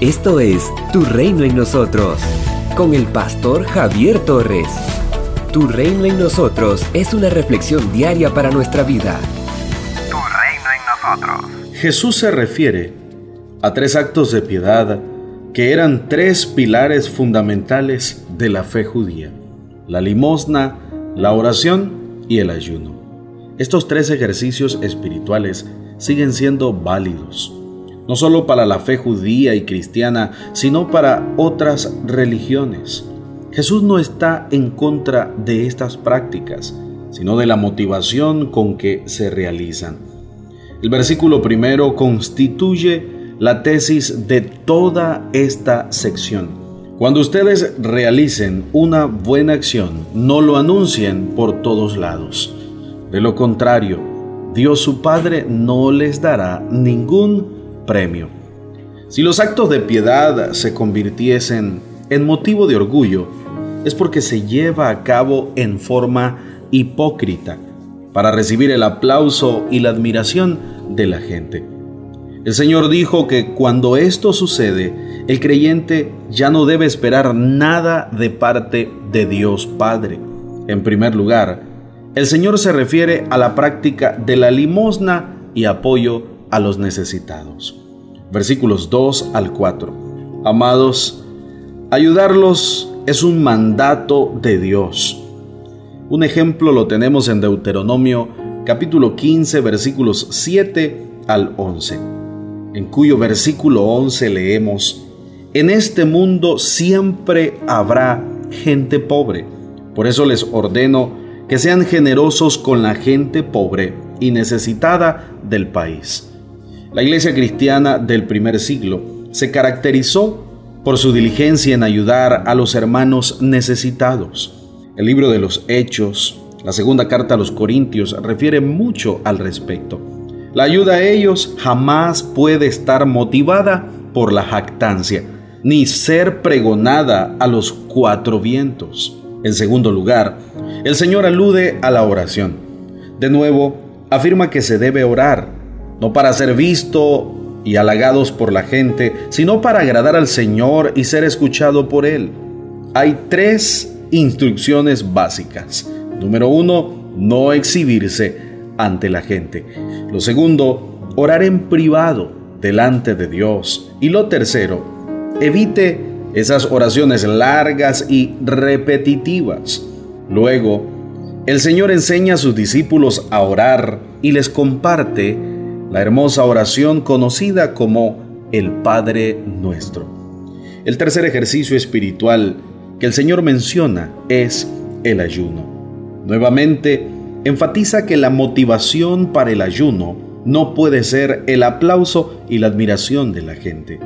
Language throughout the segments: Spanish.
Esto es Tu Reino en Nosotros, con el pastor Javier Torres. Tu Reino en Nosotros es una reflexión diaria para nuestra vida. Tu Reino en Nosotros. Jesús se refiere a tres actos de piedad que eran tres pilares fundamentales de la fe judía. La limosna, la oración y el ayuno. Estos tres ejercicios espirituales siguen siendo válidos no solo para la fe judía y cristiana, sino para otras religiones. Jesús no está en contra de estas prácticas, sino de la motivación con que se realizan. El versículo primero constituye la tesis de toda esta sección. Cuando ustedes realicen una buena acción, no lo anuncien por todos lados. De lo contrario, Dios su Padre no les dará ningún premio. Si los actos de piedad se convirtiesen en motivo de orgullo, es porque se lleva a cabo en forma hipócrita para recibir el aplauso y la admiración de la gente. El Señor dijo que cuando esto sucede, el creyente ya no debe esperar nada de parte de Dios Padre. En primer lugar, el Señor se refiere a la práctica de la limosna y apoyo a los necesitados. Versículos 2 al 4. Amados, ayudarlos es un mandato de Dios. Un ejemplo lo tenemos en Deuteronomio capítulo 15 versículos 7 al 11, en cuyo versículo 11 leemos, En este mundo siempre habrá gente pobre, por eso les ordeno que sean generosos con la gente pobre y necesitada del país la iglesia cristiana del primer siglo se caracterizó por su diligencia en ayudar a los hermanos necesitados. El libro de los Hechos, la segunda carta a los Corintios, refiere mucho al respecto. La ayuda a ellos jamás puede estar motivada por la jactancia, ni ser pregonada a los cuatro vientos. En segundo lugar, el Señor alude a la oración. De nuevo, afirma que se debe orar no para ser visto y halagados por la gente, sino para agradar al Señor y ser escuchado por Él. Hay tres instrucciones básicas. Número uno, no exhibirse ante la gente. Lo segundo, orar en privado delante de Dios. Y lo tercero, evite esas oraciones largas y repetitivas. Luego, el Señor enseña a sus discípulos a orar y les comparte la hermosa oración conocida como el Padre Nuestro. El tercer ejercicio espiritual que el Señor menciona es el ayuno. Nuevamente, enfatiza que la motivación para el ayuno no puede ser el aplauso y la admiración de la gente.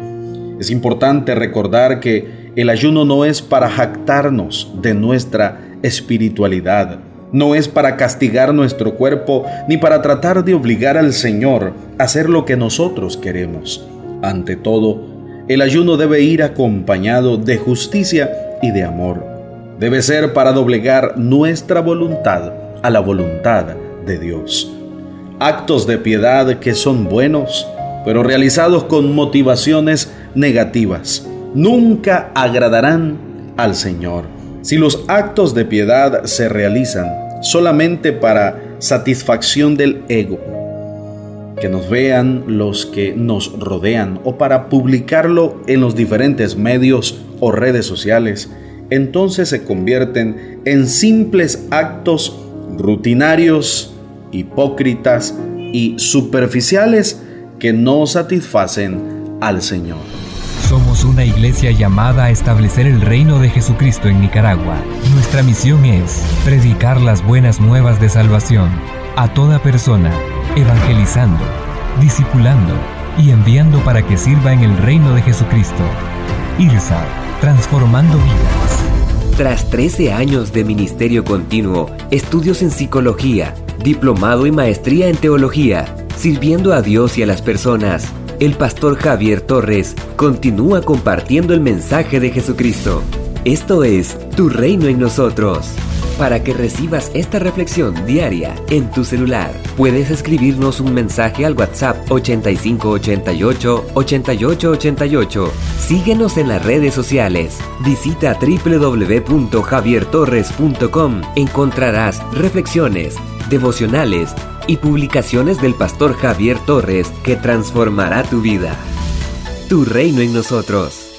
Es importante recordar que el ayuno no es para jactarnos de nuestra espiritualidad, no es para castigar nuestro cuerpo ni para tratar de obligar al Señor a hacer lo que nosotros queremos. Ante todo, el ayuno debe ir acompañado de justicia y de amor. Debe ser para doblegar nuestra voluntad a la voluntad de Dios. Actos de piedad que son buenos, pero realizados con motivaciones negativas, nunca agradarán al Señor. Si los actos de piedad se realizan solamente para satisfacción del ego, que nos vean los que nos rodean o para publicarlo en los diferentes medios o redes sociales, entonces se convierten en simples actos rutinarios, hipócritas y superficiales que no satisfacen al Señor. Somos una iglesia llamada a establecer el reino de Jesucristo en Nicaragua. Nuestra misión es predicar las buenas nuevas de salvación a toda persona, evangelizando, discipulando y enviando para que sirva en el reino de Jesucristo. IRSA, transformando vidas. Tras 13 años de ministerio continuo, estudios en psicología, diplomado y maestría en teología, sirviendo a Dios y a las personas, el pastor Javier Torres continúa compartiendo el mensaje de Jesucristo. Esto es Tu Reino en nosotros. para que recibas esta reflexión diaria en tu celular. Puedes escribirnos un mensaje al WhatsApp 8588 8888. Síguenos en las redes sociales. Visita www.javiertorres.com. Encontrarás reflexiones, devocionales y publicaciones del pastor Javier Torres que transformará tu vida. Tu reino en nosotros.